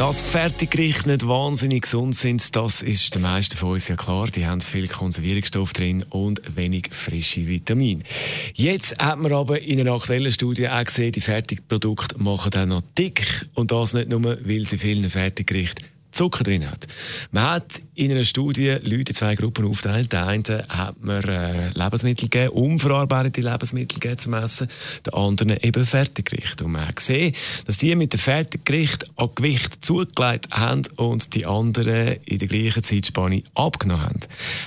dass Fertiggerichte nicht wahnsinnig gesund sind, das ist den meisten von uns ja klar. Die haben viel Konservierungsstoff drin und wenig frische Vitamine. Jetzt hat man aber in einer aktuellen Studie auch gesehen, die Fertigprodukte machen dann noch dick. Und das nicht nur, weil sie vielen Fertiggerichten Zucker drin hat. Man hat in einer Studie Leute in zwei Gruppen aufgeteilt. Der eine hat man äh, Lebensmittel gegeben, unverarbeitete Lebensmittel gegeben zum Essen, der andere eben Fertiggerichte. Und man hat gesehen, dass die mit dem Fertiggericht an Gewicht zugelegt haben und die anderen in der gleichen Zeitspanne abgenommen haben.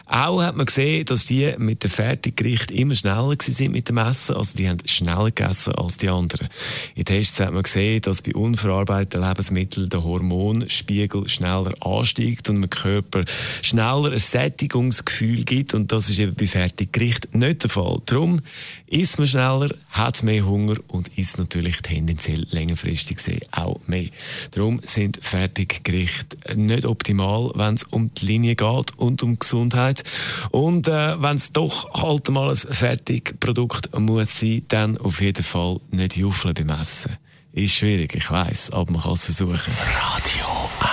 Auch hat man gesehen, dass die mit dem Fertiggericht immer schneller sind mit dem Essen, also die haben schneller gegessen als die anderen. In Tests hat man gesehen, dass bei unverarbeiteten Lebensmitteln der Hormonspiegel schneller ansteigt und dem Körper schneller ein Sättigungsgefühl gibt. Und das ist eben bei Fertiggericht nicht der Fall. Darum isst man schneller, hat mehr Hunger und isst natürlich tendenziell längerfristig gesehen auch mehr. Darum sind Fertiggerichte nicht optimal, wenn es um die Linie geht und um Gesundheit. Und äh, wenn es doch halt mal ein Fertigprodukt muss sein, dann auf jeden Fall nicht juffeln beim Essen. Ist schwierig, ich weiß, aber man kann es versuchen. Radio